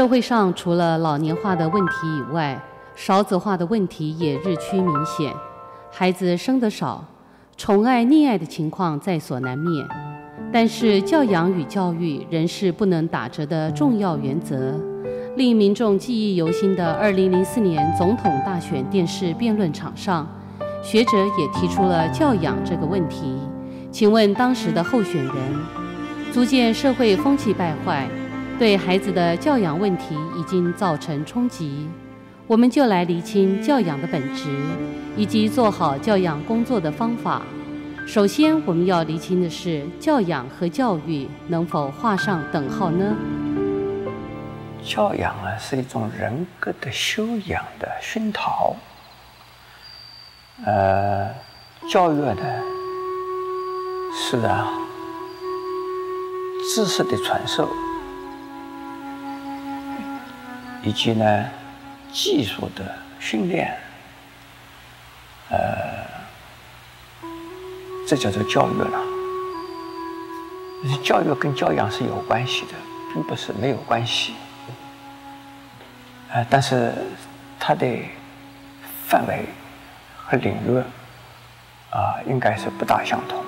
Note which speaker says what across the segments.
Speaker 1: 社会上除了老年化的问题以外，少子化的问题也日趋明显，孩子生得少，宠爱溺爱的情况在所难免。但是教养与教育仍是不能打折的重要原则。令民众记忆犹新的2004年总统大选电视辩论场上，学者也提出了教养这个问题。请问当时的候选人，足见社会风气败坏，对孩子的教养问题已经造成冲击。我们就来厘清教养的本质，以及做好教养工作的方法。首先，我们要厘清的是，教养和教育能否画上等号呢？
Speaker 2: 教养啊，是一种人格的修养的熏陶。呃，教育呢，是啊，知识的传授，以及呢，技术的训练。呃，这叫做教育了。教育跟教养是有关系的，并不是没有关系。呃，但是它的范围和领域啊，应该是不大相同。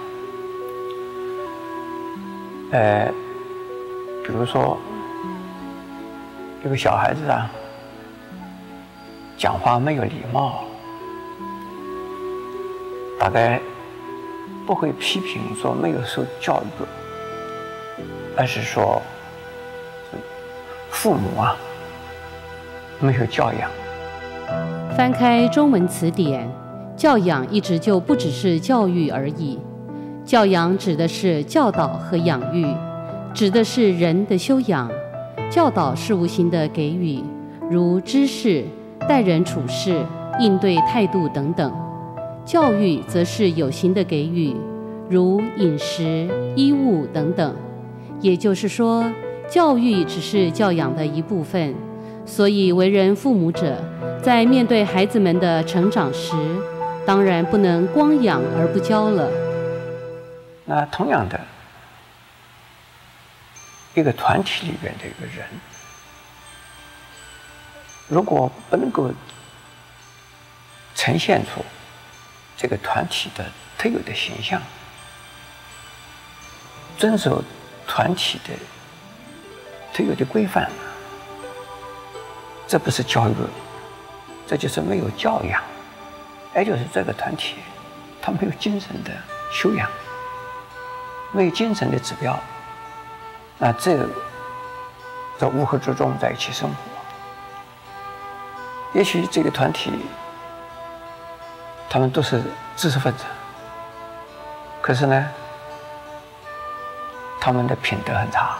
Speaker 2: 呃，比如说一个小孩子啊，讲话没有礼貌，大概不会批评说没有受教育，而是说父母啊。没有教养。
Speaker 1: 翻开中文词典，教养一直就不只是教育而已。教养指的是教导和养育，指的是人的修养。教导是无形的给予，如知识、待人处事、应对态度等等；教育则是有形的给予，如饮食、衣物等等。也就是说，教育只是教养的一部分。所以，为人父母者，在面对孩子们的成长时，当然不能光养而不教了。
Speaker 2: 那同样的，一个团体里边的一个人，如果不能够呈现出这个团体的特有的形象，遵守团体的特有的规范。这不是教育，这就是没有教养，也就是这个团体，他没有精神的修养，没有精神的指标，那这在乌合之众在一起生活，也许这个团体，他们都是知识分子，可是呢，他们的品德很差，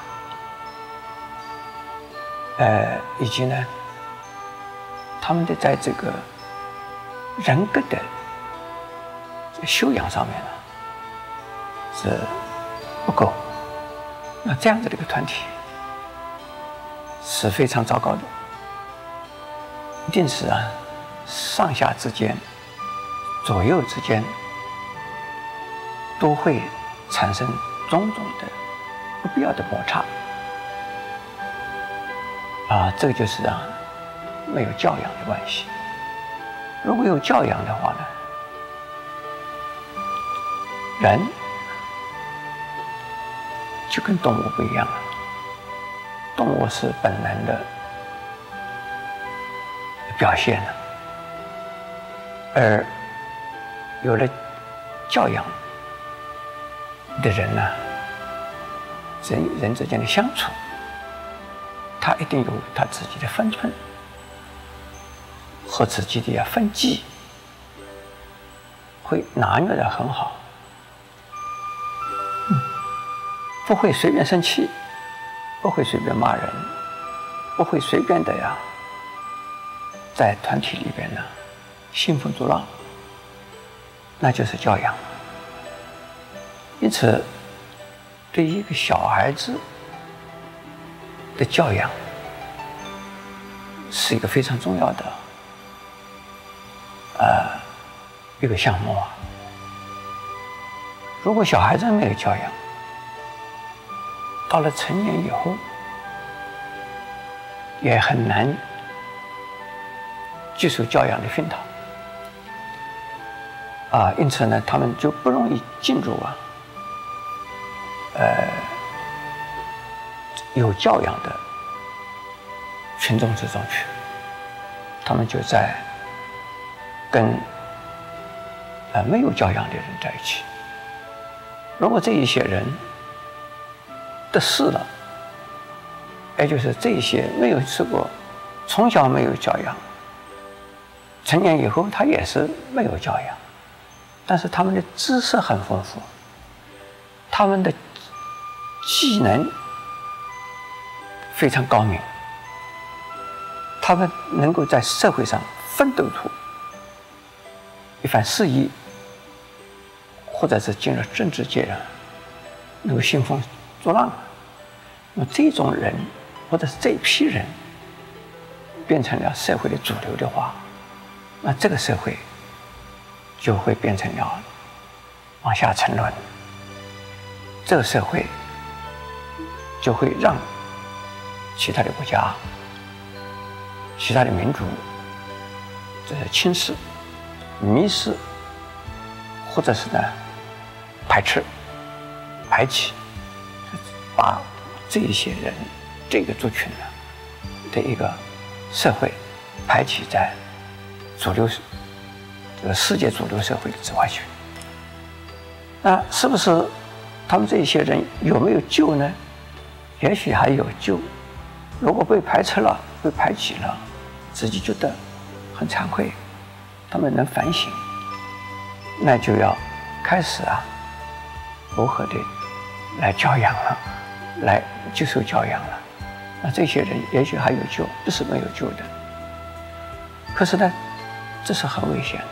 Speaker 2: 呃，以及呢。他们的在这个人格的修养上面呢，是不够。那这样子的一个团体是非常糟糕的，一定是啊，上下之间、左右之间都会产生种种的不必要的摩擦。啊，这个就是啊。没有教养的关系。如果有教养的话呢，人就跟动物不一样了。动物是本能的表现了，而有了教养的人呢，人与人之间的相处，他一定有他自己的分寸。和自己的分际，会拿捏得很好，不会随便生气，不会随便骂人，不会随便的呀，在团体里边呢，兴风作浪，那就是教养。因此，对一个小孩子的教养，是一个非常重要的。呃，一个项目啊，如果小孩子没有教养，到了成年以后，也很难接受教养的熏陶。啊，因此呢，他们就不容易进入啊，呃，有教养的群众之中去。他们就在跟呃没有教养的人在一起。如果这一些人得势了，也就是这些没有吃过，从小没有教养，成年以后他也是没有教养。但是他们的知识很丰富，他们的技能非常高明，他们能够在社会上奋斗出一番事业，或者是进入政治界啊，能够兴风作浪。那这种人，或者是这批人，变成了社会的主流的话，那这个社会。就会变成了往下沉沦，这个社会就会让其他的国家、其他的民族这些轻视、迷失，或者是呢排斥、排挤，把这一些人、这个族群呢的一个社会排挤在主流。这个世界主流社会的之外去，那是不是他们这些人有没有救呢？也许还有救。如果被排斥了、被排挤了，自己觉得很惭愧，他们能反省，那就要开始啊，如何的来教养了，来接受教养了。那这些人也许还有救，不是没有救的。可是呢，这是很危险的。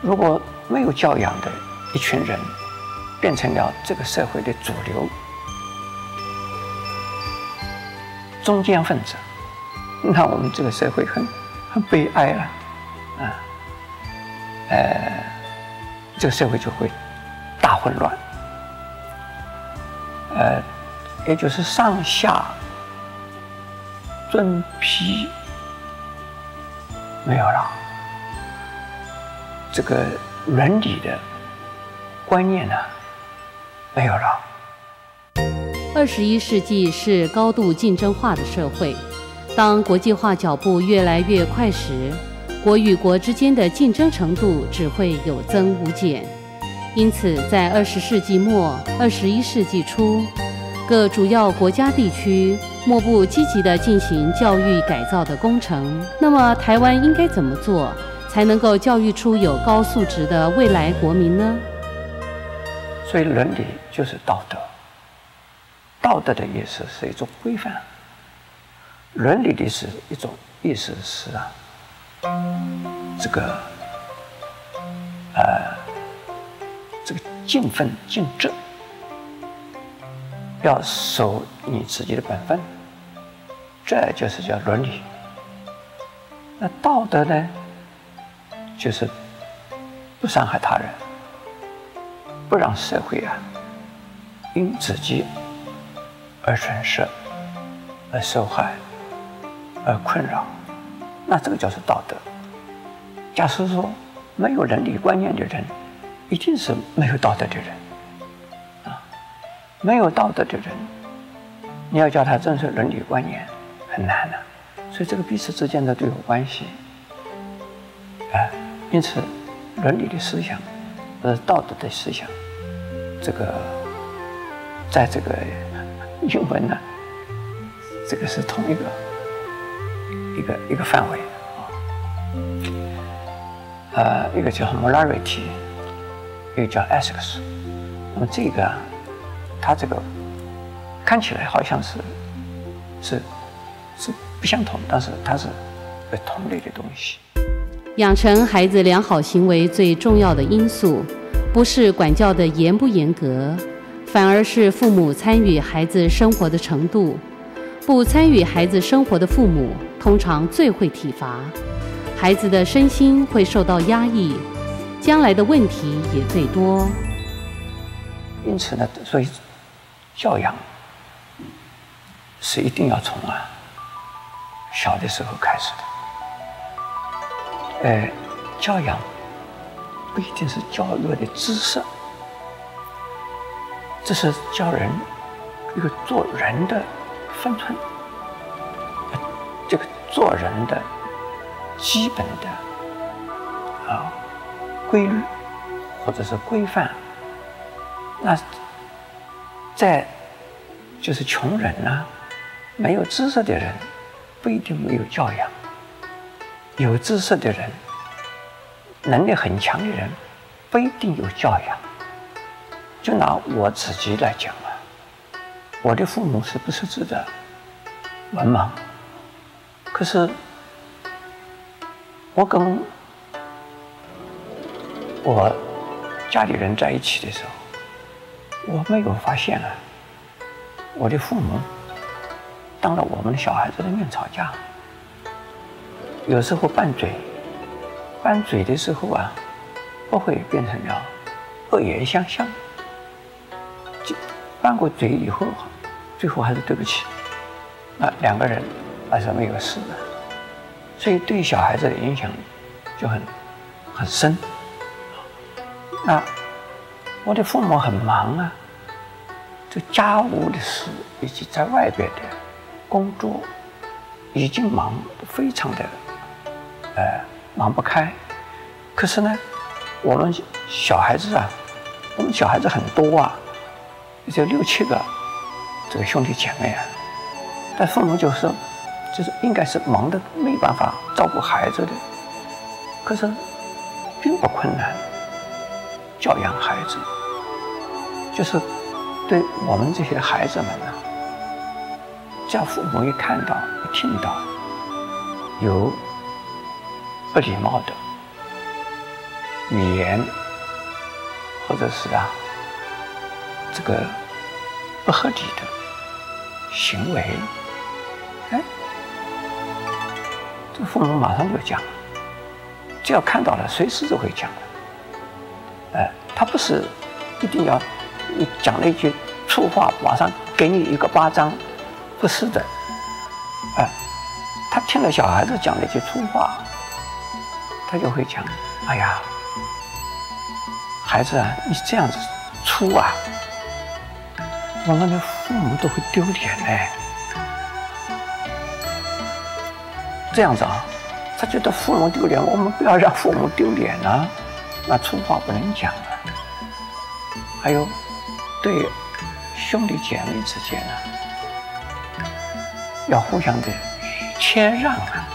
Speaker 2: 如果没有教养的一群人变成了这个社会的主流中间分子，那我们这个社会很很悲哀了，啊，呃，这个社会就会大混乱，呃，也就是上下尊卑没有了。这个伦理的观念呢，没有了。
Speaker 1: 二十一世纪是高度竞争化的社会，当国际化脚步越来越快时，国与国之间的竞争程度只会有增无减。因此，在二十世纪末、二十一世纪初，各主要国家地区莫不积极地进行教育改造的工程。那么，台湾应该怎么做？才能够教育出有高素质的未来国民呢？
Speaker 2: 所以伦理就是道德，道德的意思是一种规范，伦理的是一种意思是啊，这个呃，这个尽分尽责，要守你自己的本分，这就是叫伦理。那道德呢？就是不伤害他人，不让社会啊因自己而损失、而受害、而困扰，那这个叫做道德。假设说没有伦理观念的人，一定是没有道德的人，没有道德的人，你要叫他遵守伦理观念很难的，所以这个彼此之间的都有关系。因此，伦理的思想，呃，道德的思想，这个，在这个英文呢，这个是同一个一个一个范围啊。呃，一个叫 morality，一个叫 ethics。那么这个，它这个看起来好像是是是不相同，但是它是同类的东西。
Speaker 1: 养成孩子良好行为最重要的因素，不是管教的严不严格，反而是父母参与孩子生活的程度。不参与孩子生活的父母，通常最会体罚，孩子的身心会受到压抑，将来的问题也最多。
Speaker 2: 因此呢，所以教养是一定要从啊小的时候开始的。呃，教养不一定是教育的知识，这是教人一个做人的分寸，这个做人的基本的啊规律或者是规范。那在就是穷人呐、啊，没有知识的人不一定没有教养，有知识的人，能力很强的人不一定有教养。就拿我自己来讲啊，我的父母是不识字的文盲，可是我跟我家里人在一起的时候。我没有发现啊，我的父母当着我们的小孩子的面吵架，有时候拌嘴，拌嘴的时候啊，不会变成了恶言相向，就拌过嘴以后，最后还是对不起，那两个人还是没有事。的，所以对小孩子的影响就很很深，那。我的父母很忙啊，这家务的事以及在外边的工作，已经忙非常的，呃，忙不开。可是呢，我们小孩子啊，我们小孩子很多啊，也就六七个，这个兄弟姐妹啊，但父母就是，就是应该是忙得没办法照顾孩子的，可是并不困难。教养孩子，就是对我们这些孩子们呢，叫父母一看到、一听到有不礼貌的语言，或者是啊这个不合理的行为，哎，这父母马上就讲，只要看到了，随时都会讲的。哎，他不是一定要你讲了一句粗话，马上给你一个巴掌，不是的。哎，他听了小孩子讲了一句粗话，他就会讲：“哎呀，孩子啊，你这样子粗啊，我们的父母都会丢脸哎。”这样子啊，他觉得父母丢脸，我们不要让父母丢脸啊。那粗话不能讲啊，还有对兄弟姐妹之间啊，要互相的谦让啊。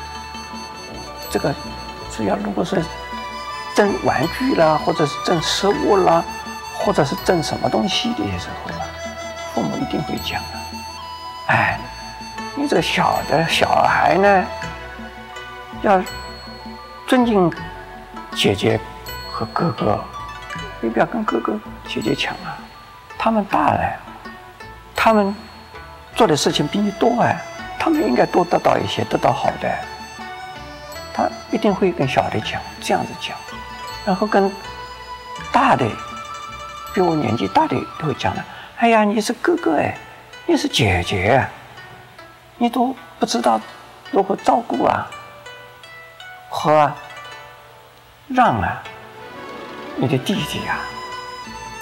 Speaker 2: 这个只要如果是争玩具啦，或者是争食物啦，或者是争什么东西的时候啊，父母一定会讲的。哎，你这个小的小孩呢，要尊敬姐姐。和哥哥，你不要跟哥哥姐姐抢啊！他们大了，他们做的事情比你多哎，他们应该多得到一些，得到好的。他一定会跟小的讲，这样子讲，然后跟大的，比我年纪大的都会讲了。哎呀，你是哥哥哎，你是姐姐，你都不知道如何照顾啊，和让啊。你的弟弟呀、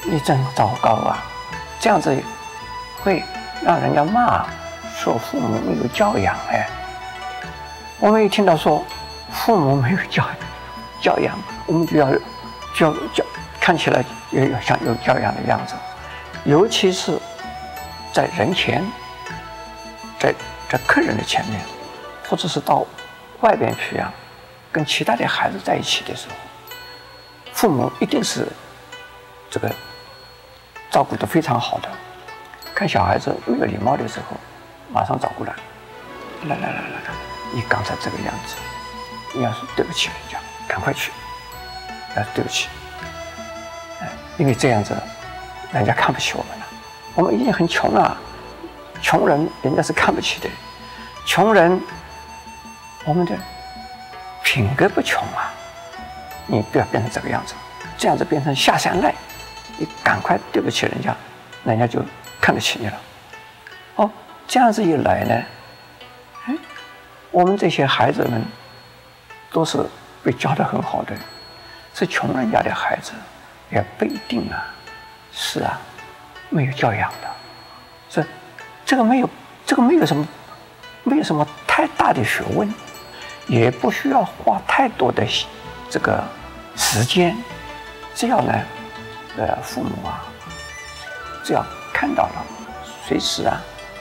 Speaker 2: 你真糟糕啊！这样子会让人家骂，说父母没有教养哎。我们一听到说父母没有教教养，我们就要教教，看起来也要像有教养的样子。尤其是在人前，在在客人的前面，或者是到外边去啊，跟其他的孩子在一起的时候。父母一定是这个照顾的非常好的，看小孩子没有礼貌的时候，马上找过来，来来来来来，你刚才这个样子，你要是对不起人家，赶快去，要是对不起，因为这样子，人家看不起我们了，我们已经很穷了，穷人人家是看不起的，穷人，我们的品格不穷啊。你不要变成这个样子，这样子变成下三滥，你赶快对不起人家，人家就看得起你了。哦，这样子一来呢，哎，我们这些孩子们都是被教得很好的，是穷人家的孩子，也不一定啊。是啊，没有教养的，这这个没有，这个没有什么，没有什么太大的学问，也不需要花太多的这个时间，只要呢，呃，父母啊，只要看到了，随时啊，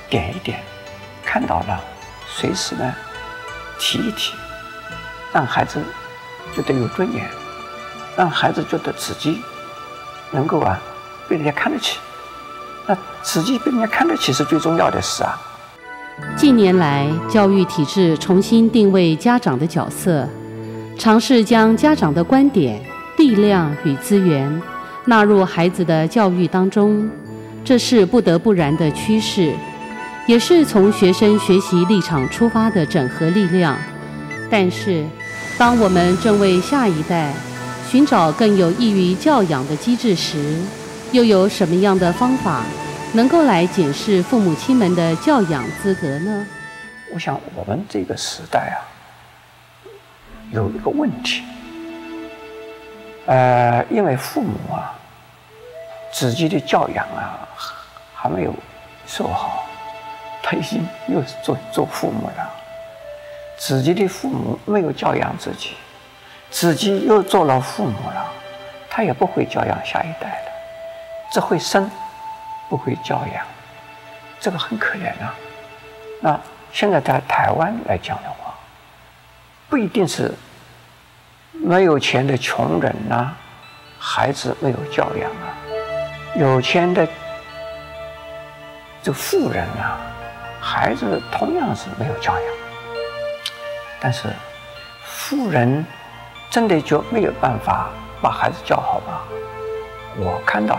Speaker 2: 点一点，看到了，随时呢，提一提，让孩子觉得有尊严，让孩子觉得自己能够啊。被人家看得起，那自己被人家看得起是最重要的事啊。
Speaker 1: 近年来，教育体制重新定位家长的角色，尝试将家长的观点、力量与资源纳入孩子的教育当中，这是不得不然的趋势，也是从学生学习立场出发的整合力量。但是，当我们正为下一代寻找更有益于教养的机制时，又有什么样的方法能够来检视父母亲们的教养资格呢？
Speaker 2: 我想，我们这个时代啊，有一个问题，呃，因为父母啊，自己的教养啊还没有受好，他已经又是做做父母了，自己的父母没有教养自己，自己又做了父母了，他也不会教养下一代了。只会生，不会教养，这个很可怜啊。那现在在台湾来讲的话，不一定是没有钱的穷人呐、孩子没有教养啊；有钱的这富人啊，孩子同样是没有教养。但是富人真的就没有办法把孩子教好吗？我看到。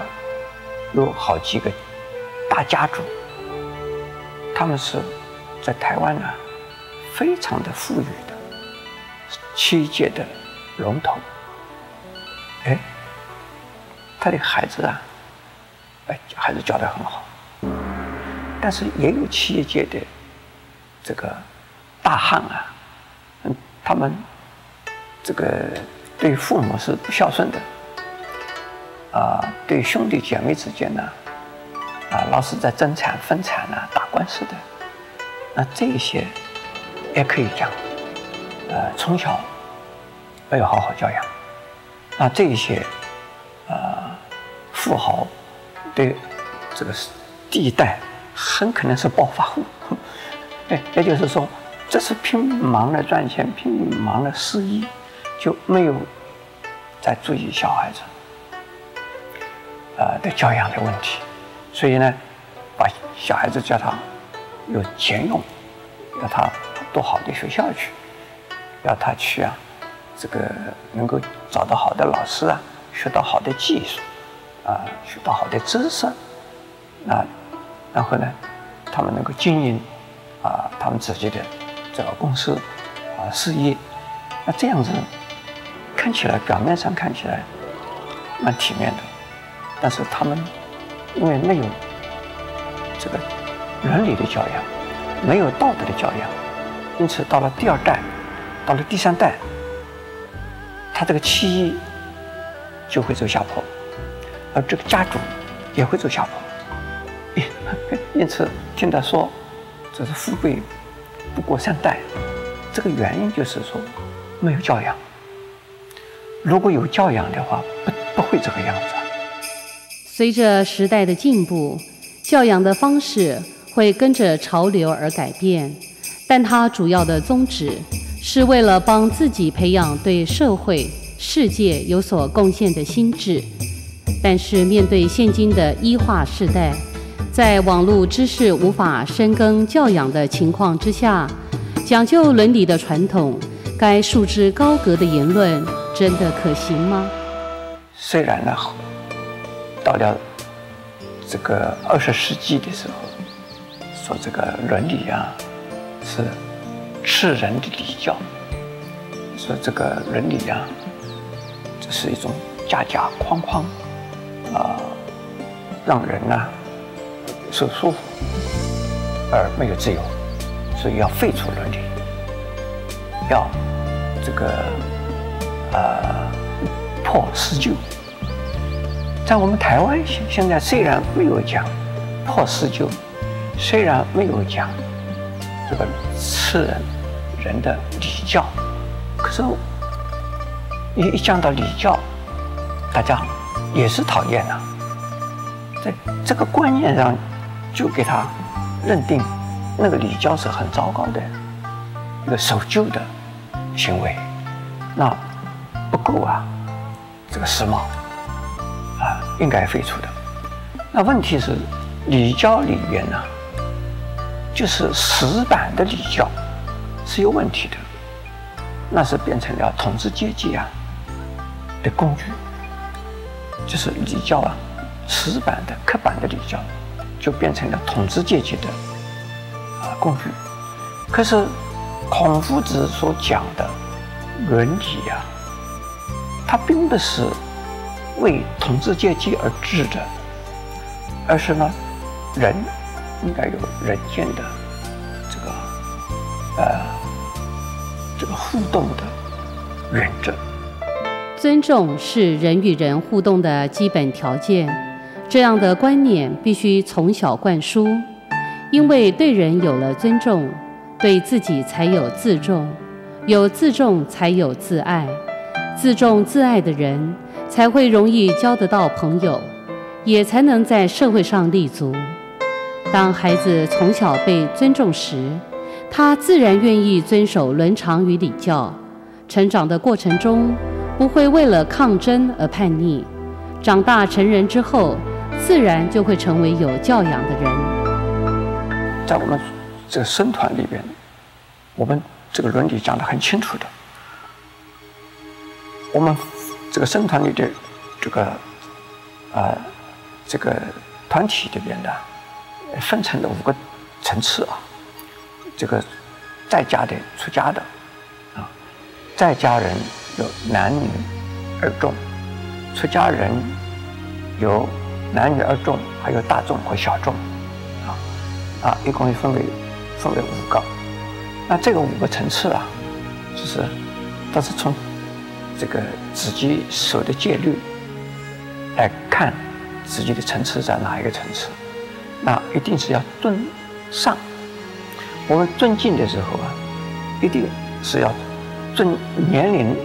Speaker 2: 有好几个大家族，他们是在台湾啊，非常的富裕的，七届的龙头。哎，他的孩子啊，哎，孩子教得很好，但是也有企业界的这个大汉啊，嗯，他们这个对父母是不孝顺的。啊，对兄弟姐妹之间呢，啊，老是在争产分产啊，打官司的，那这些也可以讲，呃，从小没有好好教养，那这些，呃，富豪对这个第一代很可能是暴发户，哎，也就是说，这是拼命忙着赚钱，拼命忙着事业，就没有在注意小孩子。呃的教养的问题，所以呢，把小孩子叫他有钱用，要他读好的学校去，要他去啊，这个能够找到好的老师啊，学到好的技术，啊，学到好的知识，啊，然后呢，他们能够经营啊他们自己的这个公司啊事业，那这样子看起来表面上看起来蛮体面的。但是他们因为没有这个伦理的教养，没有道德的教养，因此到了第二代，到了第三代，他这个妻就会走下坡，而这个家族也会走下坡。因此听他说，这是富贵不过三代，这个原因就是说没有教养。如果有教养的话，不不会这个样子。
Speaker 1: 随着时代的进步，教养的方式会跟着潮流而改变，但它主要的宗旨是为了帮自己培养对社会、世界有所贡献的心智。但是面对现今的医化时代，在网络知识无法深耕教养的情况之下，讲究伦理的传统，该束之高阁的言论，真的可行吗？
Speaker 2: 虽然呢。到了这个二十世纪的时候，说这个伦理啊是吃人的礼教，说这个伦理啊这是一种架架框框啊，让人呢受束缚而没有自由，所以要废除伦理。要这个呃破四旧。在我们台湾现现在虽然没有讲破四旧，虽然没有讲这个吃人人的礼教，可是一一讲到礼教，大家也是讨厌啊。在这个观念上，就给他认定那个礼教是很糟糕的一个守旧的行为，那不够啊，这个时髦啊，应该废除的。那问题是礼教里边呢，就是死板的礼教是有问题的，那是变成了统治阶级啊的工具，就是礼教啊。死板的、刻板的礼教，就变成了统治阶级的啊工具。可是孔夫子所讲的伦理啊，它并不是为统治阶级而治的，而是呢，人应该有人间的呃这个互动的原则。
Speaker 1: 尊重是人与人互动的基本条件。这样的观念必须从小灌输，因为对人有了尊重，对自己才有自重，有自重才有自爱，自重自爱的人才会容易交得到朋友，也才能在社会上立足。当孩子从小被尊重时，他自然愿意遵守伦常与礼教，成长的过程中不会为了抗争而叛逆，长大成人之后，自然就会成为有教养的人。
Speaker 2: 在我们这个僧团里边，我们这个伦理讲得很清楚的。我们这个僧团里的这个呃这个团体里边的分成了五个层次啊。这个在家的、出家的啊，在家人有男女二众，出家人有。男女二众，还有大众和小众，啊，啊，一共分为分为五个。那这个五个层次啊，就是都是从这个自己守的戒律来看自己的层次在哪一个层次。那一定是要尊上。我们尊敬的时候啊，一定是要尊年龄、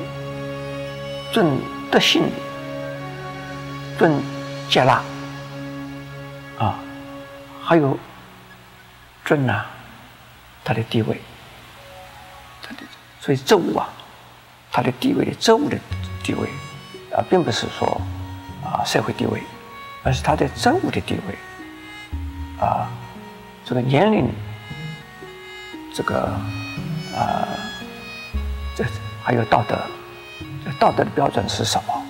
Speaker 2: 尊德性、尊戒腊。啊，还有尊呐，他的地位，他的所以职务啊，他的地位的职务的地位啊，并不是说啊社会地位，而是他的职务的地位啊，这个年龄，这个啊，这还有道德，这道德的标准是什么？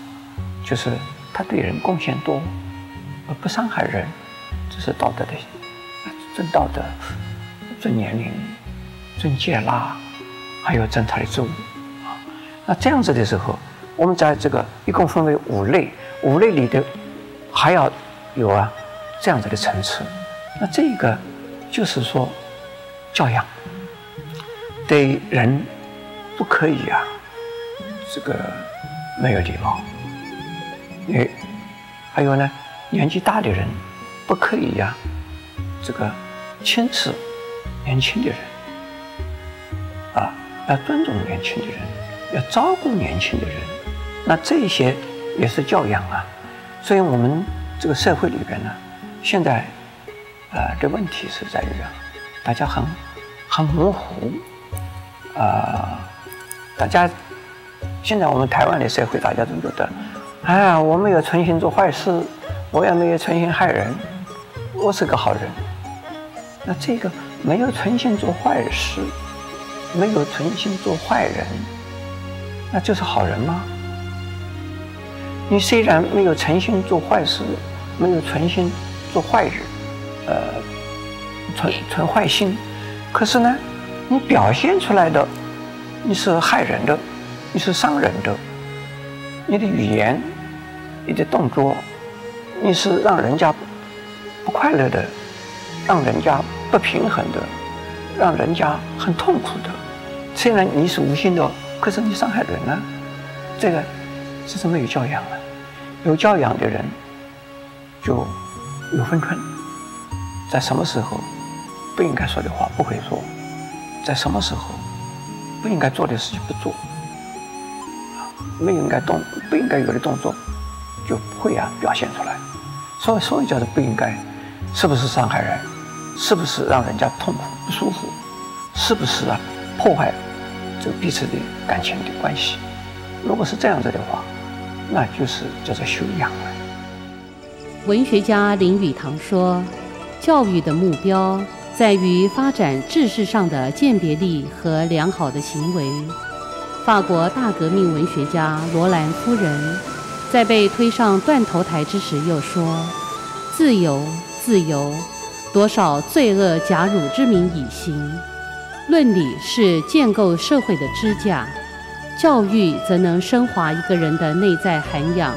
Speaker 2: 就是他对人贡献多，而不伤害人。这是道德的，尊道德，尊年龄，尊戒啦，还有尊他的职务啊。那这样子的时候，我们在这个一共分为五类，五类里的还要有啊这样子的层次。那这个就是说教养，对人不可以啊，这个没有礼貌。哎，还有呢，年纪大的人。不可以呀、这个轻视年轻的人啊，要尊重年轻的人，要照顾年轻的人，那这些也是教养啊。所以我们这个社会里边呢，现在啊的问题是在于啊，大家很很模糊啊，大家现在我们台湾的社会，大家都觉得，哎，我没有存心做坏事，我也没有存心害人。我是个好人，那这个没有存心做坏事，没有存心做坏人，那就是好人吗？你虽然没有存心做坏事，没有存心做坏人，呃，存存坏心，可是呢，你表现出来的你是害人的，你是伤人的，你的语言，你的动作，你是让人家。不快乐的，让人家不平衡的，让人家很痛苦的，虽然你是无心的，可是你伤害人了，这个是怎么有教养了？有教养的人就有分寸，在什么时候不应该说的话不会说，在什么时候不应该做的事情不做，不应该动不应该有的动作就不会啊表现出来。所以，所以叫做不应该，是不是伤害人？是不是让人家痛苦不舒服？是不是啊破坏这个彼此的感情的关系？如果是这样子的话，那就是叫做修养了。
Speaker 1: 文学家林语堂说：“教育的目标在于发展知识上的鉴别力和良好的行为。”法国大革命文学家罗兰夫人在被推上断头台之时又说：“自由，自由。”多少罪恶假汝之名以行，论理是建构社会的支架，教育则能升华一个人的内在涵养，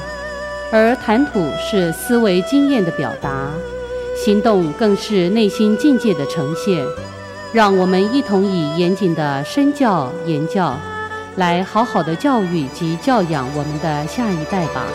Speaker 1: 而谈吐是思维经验的表达，行动更是内心境界的呈现。让我们一同以严谨的身教言教来好好的教育及教养我们的下一代吧。